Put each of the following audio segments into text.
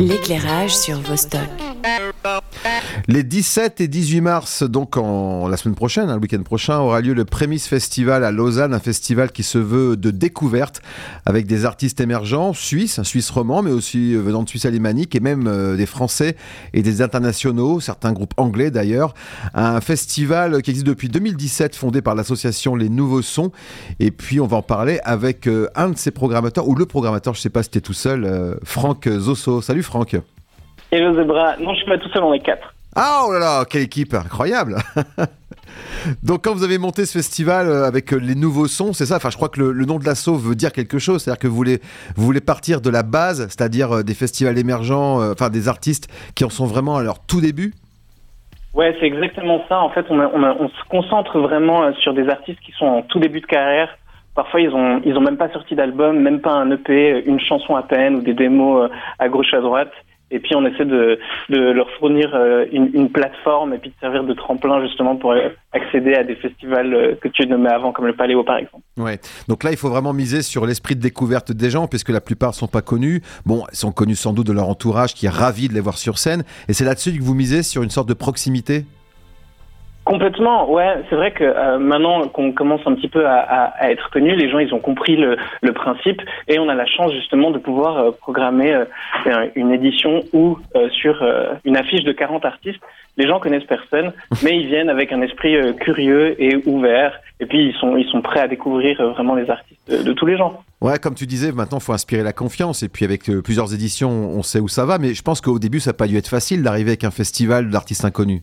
L'éclairage sur Vostok. Les 17 et 18 mars, donc en, la semaine prochaine, hein, le week-end prochain, aura lieu le Prémisse Festival à Lausanne, un festival qui se veut de découverte avec des artistes émergents suisses, un suisse roman, mais aussi euh, venant de Suisse alémanique et même euh, des Français et des internationaux, certains groupes anglais d'ailleurs. Un festival qui existe depuis 2017, fondé par l'association Les Nouveaux Sons. Et puis on va en parler avec euh, un de ses programmateurs, ou le programmateur, je ne sais pas si es tout seul, Franck Zosso. Salut Franck. Hello Zebra. Non, je suis pas tout seul, on est quatre. Ah oh là là, quelle équipe incroyable Donc quand vous avez monté ce festival euh, avec euh, les nouveaux sons, c'est ça Enfin, je crois que le, nom de l'assaut veut dire quelque chose, c'est-à-dire que vous voulez, vous voulez partir de la base, c'est-à-dire euh, des festivals émergents, enfin des artistes qui en sont vraiment à leur tout début? Ouais, c'est exactement ça. En fait, on, on, se concentre vraiment sur des artistes qui sont en tout début de carrière. Parfois, ils ont, ils ont même pas sorti d'album, même pas un EP, une chanson à peine ou des démos à gauche à droite. Et puis on essaie de, leur fournir euh, une, plateforme et puis de servir de tremplin justement pour accéder à des festivals euh, que tu nommais avant, comme le Paléo par exemple. Ouais. Donc là, il faut vraiment miser sur l'esprit de découverte des gens, puisque la plupart sont pas connus. Bon, ils sont connus sans doute de leur entourage, qui est ravi de les voir sur scène. Et c'est là-dessus que vous misez sur une sorte de proximité? Complètement, ouais. C'est vrai que euh, maintenant qu'on commence un petit peu à, à, être connu, les gens ils ont compris le, le, principe et on a la chance justement de pouvoir euh, programmer euh, une édition où sur une affiche de 40 artistes, les gens connaissent personne, mais ils viennent avec un esprit curieux et ouvert et puis ils sont ils sont prêts à découvrir vraiment les artistes de, de tous les gens. Ouais, comme tu disais, maintenant il faut inspirer la confiance et puis avec plusieurs éditions, on sait où ça va. Mais je pense qu'au début, ça n'a pas dû être facile d'arriver avec un festival d'artistes inconnus.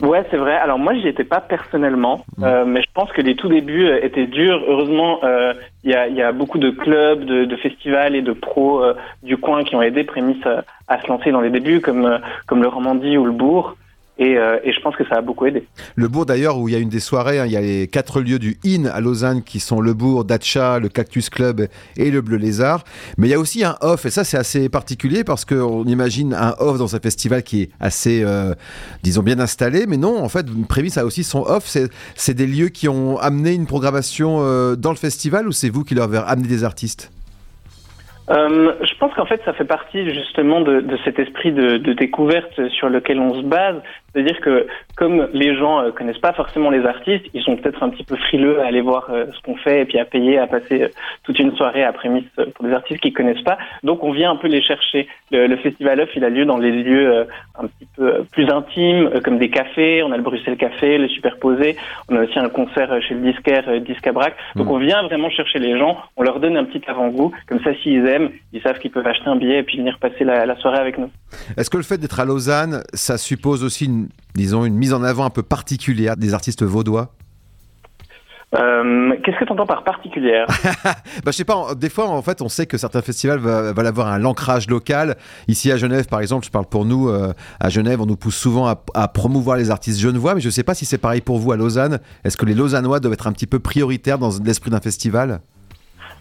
Ouais, c'est vrai. Alors moi, j'y étais pas personnellement, mmh. euh, mais je pense que les tout débuts euh, étaient durs. Heureusement, euh, il y, a, y, a, beaucoup de clubs, de, de festivals et de pros du coin qui ont aidé Prémisse à, à, se lancer dans les débuts, comme comme le Romandie ou le Bourg. Euh, et, je pense que ça a beaucoup aidé. Le bourg d'ailleurs, où il y a une des soirées, hein, il y a les quatre lieux du IN à Lausanne qui sont le bourg, Dacha, le Cactus Club et le Bleu Lézard. Mais il y a aussi un off, et ça c'est assez particulier parce qu'on imagine un off dans un festival qui est assez, euh, disons, bien installé. Mais non, en fait, une prémisse a aussi son off. C'est des lieux qui ont amené une programmation euh, dans le festival ou c'est vous qui leur avez amené des artistes? Euh, je pense qu'en fait, ça fait partie justement de, de cet esprit de, de, découverte sur lequel on se base. C'est-à-dire que comme les gens euh, connaissent pas forcément les artistes, ils sont peut-être un petit peu frileux à aller voir euh, ce qu'on fait et puis à payer, à passer euh, toute une soirée à prémisse pour des artistes qu'ils connaissent pas. Donc on vient un peu les chercher. Le, le Festival Off, il a lieu dans les lieux un petit peu plus intimes, comme des cafés. On a le Bruxelles Café, le Superposé. On a aussi un concert chez le disquaire Discabrac. Donc mmh. on vient vraiment chercher les gens. On leur donne un petit avant-goût. Comme ça, s'ils aiment, ils savent qu'ils peuvent acheter un billet et puis venir passer la, la soirée avec nous. Est-ce que le fait d'être à Lausanne, ça suppose aussi une disons, une mise en avant un peu particulière des artistes vaudois euh, Qu'est-ce que tu entends par particulière? Bah, Je sais pas, des fois en fait on sait que certains festivals veulent avoir un ancrage local. Ici à Genève par exemple, je parle pour nous, euh, à Genève on nous pousse souvent à, promouvoir les artistes genevois, mais je ne sais pas si c'est pareil pour vous à Lausanne. Est-ce que les Lausannois doivent être un petit peu prioritaires dans l'esprit d'un festival?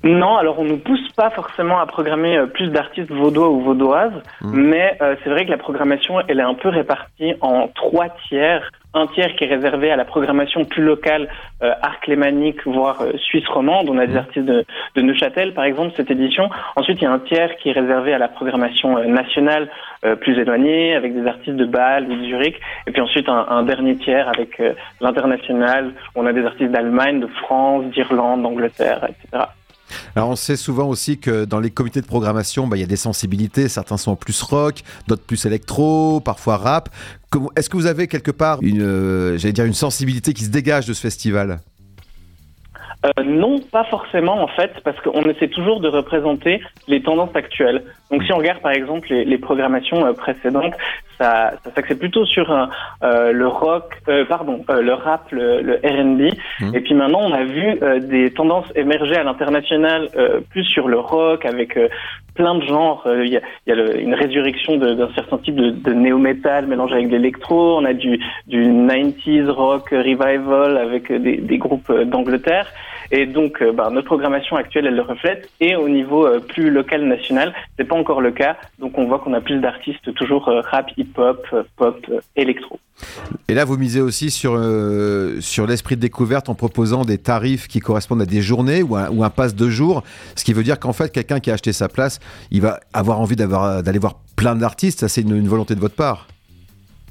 Non, alors on ne nous pousse pas forcément à programmer euh, plus d'artistes vaudois ou vaudoises, mmh. mais euh, c'est vrai que la programmation, elle est un peu répartie en trois tiers. Un tiers qui est réservé à la programmation plus locale, euh, arc lémanique, voire euh, suisse romande. On a des mmh. artistes de, de, Neuchâtel, par exemple, cette édition. Ensuite, il y a un tiers qui est réservé à la programmation nationale plus éloignée, avec des artistes de Bâle ou de Zurich. Et puis ensuite, un, un dernier tiers avec l'international. On a des artistes d'Allemagne, de France, d'Irlande, d'Angleterre, etc. Alors on sait souvent aussi que dans les comités de programmation, bah, il y a des sensibilités. Certains sont plus rock, d'autres plus électro, parfois rap. Est-ce que vous avez quelque part une, euh, dire une sensibilité qui se dégage de ce festival? Euh, non, pas forcément en fait, parce qu'on essaie toujours de représenter les tendances actuelles. Donc si on regarde par exemple les, les programmations euh, précédentes, ça, ça s'axait plutôt sur euh, le rock, euh, pardon, euh, le rap, le, le R&B. Mmh. Et puis maintenant, on a vu des tendances émerger à l'international, plus sur le rock, avec plein de genres. Il y a, y a le, une résurrection d'un certain type de, de néo-metal mélangé avec de l'électro. On a du, du 90s rock revival avec des, des groupes d'Angleterre. Et donc, bah, notre programmation actuelle, elle le reflète. Et au niveau plus local, national, c'est pas encore le cas. Donc, on voit qu'on a plus d'artistes toujours rap, hip-hop, pop, électro. Et là, vous misez aussi sur, sur l'esprit de découverte en proposant des tarifs qui correspondent à des journées ou un, ou un pass de jour, ce qui veut dire qu'en fait, quelqu'un qui a acheté sa place, il va avoir envie d'aller voir plein d'artistes. Ça, c'est une, volonté de votre part.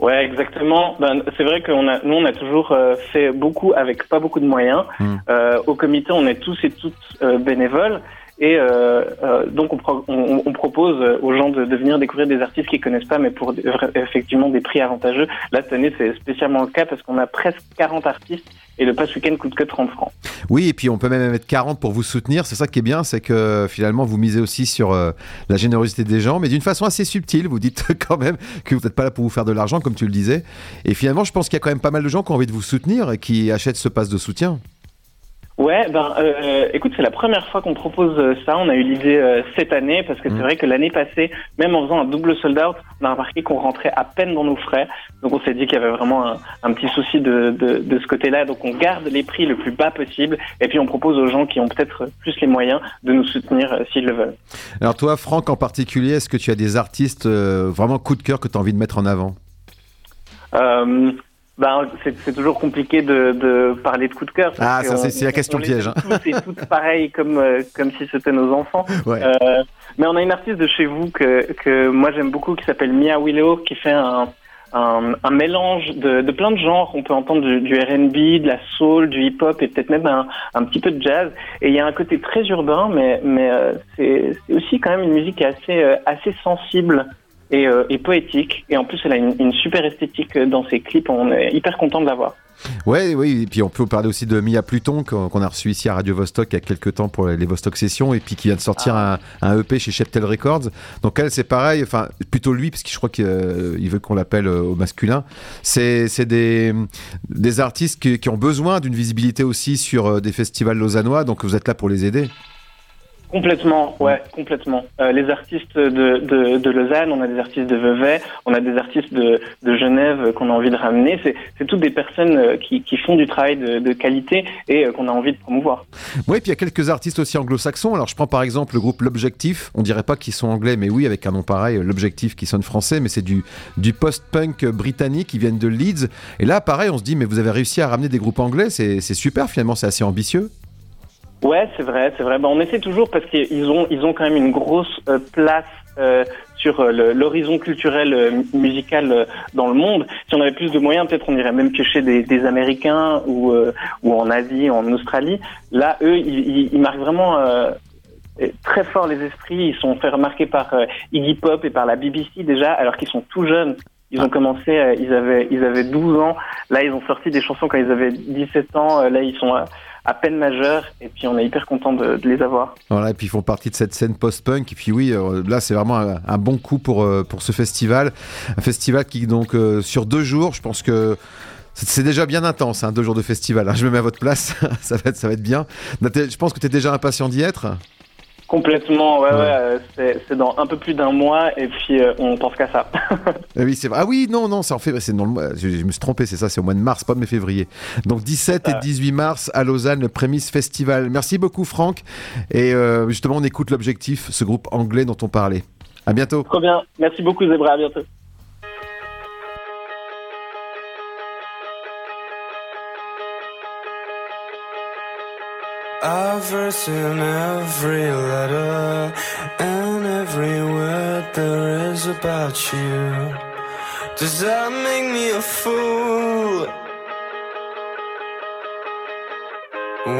Ouais, exactement. Ben, c'est vrai que a, nous, on a toujours euh, fait beaucoup avec pas beaucoup de moyens. Hmm. Euh, au comité, on est tous et toutes euh, bénévoles. Et euh, euh, donc, on, propose aux gens de, de, venir découvrir des artistes qu'ils connaissent pas, mais pour effectivement des prix avantageux. Là, cette année, c'est spécialement le cas parce qu'on a presque 40 artistes et le pass week-end coûte que 30 francs. Oui, et puis on peut même mettre 40 pour vous soutenir. C'est ça qui est bien, c'est que finalement, vous misez aussi sur euh, la générosité des gens, mais d'une façon assez subtile. Vous dites quand même que vous n'êtes pas là pour vous faire de l'argent, comme tu le disais. Et finalement, je pense qu'il y a quand même pas mal de gens qui ont envie de vous soutenir et qui achètent ce pass de soutien. Ouais, ben, euh, écoute, c'est la première fois qu'on propose euh, ça. On a eu l'idée euh, cette année parce que c'est mmh. vrai que l'année passée, même en faisant un double sold out, on a remarqué qu'on rentrait à peine dans nos frais. Donc on s'est dit qu'il y avait vraiment un, un petit souci de, de, de ce côté-là. Donc on garde les prix le plus bas possible et puis on propose aux gens qui ont peut-être plus les moyens de nous soutenir euh, s'ils le veulent. Alors toi, Franck en particulier, est-ce que tu as des artistes vraiment coup de cœur que tu as envie de mettre en avant? Ben, c'est toujours compliqué de, de, parler de coup de cœur. Ah, ça c'est la question piège. Hein. C'est tout pareil comme euh, comme si c'était nos enfants. Ouais. Euh, mais on a une artiste de chez vous que que moi j'aime beaucoup qui s'appelle Mia Willow qui fait un un, un mélange de, de, plein de genres. On peut entendre du, du R&B, de la soul, du hip-hop et peut-être même un, un, petit peu de jazz. Et il y a un côté très urbain, mais mais euh, c'est aussi quand même une musique assez euh, assez sensible et, euh, et, poétique. Et en plus, elle a une, une, super esthétique dans ses clips. On est hyper content de la voir. Ouais, oui, et puis on peut parler aussi de Mia Pluton qu'on a reçu ici à Radio Vostok il y a quelques temps pour les Vostok Sessions et puis qui vient de sortir ah. un, un, EP chez Cheptel Records. Donc elle, c'est pareil, enfin plutôt lui parce que je crois qu'il euh, veut qu'on l'appelle euh, au masculin. C'est des, des artistes qui, qui ont besoin d'une visibilité aussi sur euh, des festivals lausannois, donc vous êtes là pour les aider. Complètement, ouais, complètement. Euh, les artistes de, de, de, Lausanne, on a des artistes de Vevey, on a des artistes de, de Genève qu'on a envie de ramener. C'est toutes des personnes euh, qui, qui font du travail de, de qualité et euh, qu'on a envie de promouvoir. Oui, puis il y a quelques artistes aussi anglo-saxons. Alors je prends par exemple le groupe L'Objectif. On dirait pas qu'ils sont anglais, mais oui, avec un nom pareil, L'Objectif qui sonne français, mais c'est du, du post-punk britannique qui viennent de Leeds. Et là, pareil, on se dit, mais vous avez réussi à ramener des groupes anglais, c'est super finalement, c'est assez ambitieux. Ouais, c'est vrai, c'est vrai. Ben, on essaie toujours parce qu'ils ont, ils ont quand même une grosse euh, place euh, sur euh, l'horizon culturel musical dans le monde. Si on avait plus de moyens, peut-être on irait même piocher des, des Américains ou, ou en Asie, en Australie. Là, eux, ils, ils marquent vraiment très fort les esprits. Ils sont fait remarquer par Iggy Pop et par la BBC déjà, alors qu'ils sont tout jeunes. Ils ont commencé, ils avaient, ils avaient 12 ans. Là, ils ont sorti des chansons quand ils avaient 17 ans. Là, ils sont à peine majeurs et puis on est hyper content de, les avoir. Voilà, et puis ils font partie de cette scène post-punk et puis oui, euh, là c'est vraiment un, bon coup pour, euh, pour ce festival. Un festival qui donc euh, sur deux jours, je pense que c'est déjà bien intense, hein, deux jours de festival. Hein. Je me mets à votre place, ça, va être, ça va être bien. Je pense que tu es déjà impatient d'y être. Complètement, ouais, ouais. C'est dans un peu plus d'un mois et puis euh, on pense qu'à ça. Ah oui, c'est Ah oui, non, non, ça en fait. C'est dans le mois. Je, me suis trompé, c'est ça, c'est au mois de mars, pas mai février. Donc 17 et 18 mars à Lausanne, le Prémisse Festival. Merci beaucoup, Franck. Et euh, justement, on écoute l'objectif, ce groupe anglais dont on parlait. À bientôt. Trop bien. Merci beaucoup, Zebra. À bientôt. Verse in every letter and every word there is about you. Does that make me a fool?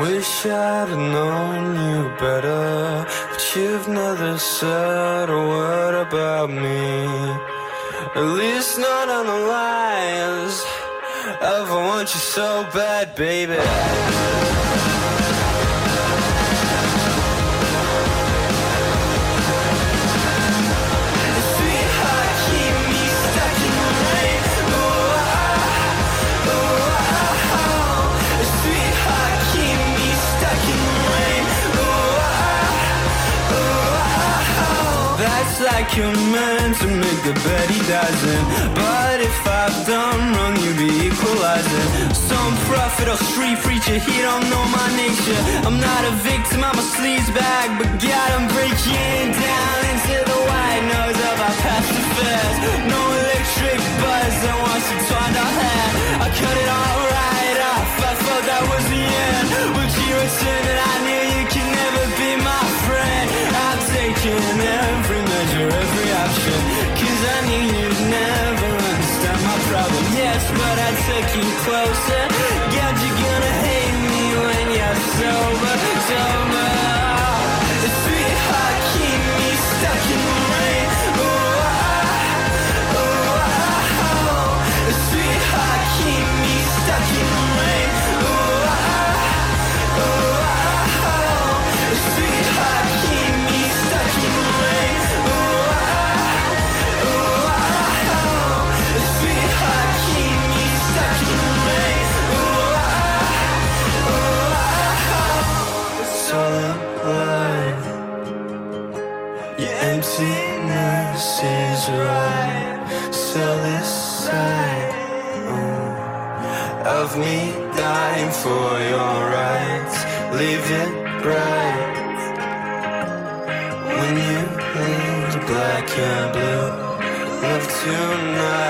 Wish I'd known you better, but you've never said a word about me. At least not on the lines of I want you so bad, baby. Like you're meant to make the bet he doesn't. But if I've done wrong, you be equalizing. Some prophet or street preacher, he don't know my nature. I'm not a victim, I'm a sleazebag, but God, I'm breaking down into the white noise of our past affairs. No electric buzz, I want you to tonight.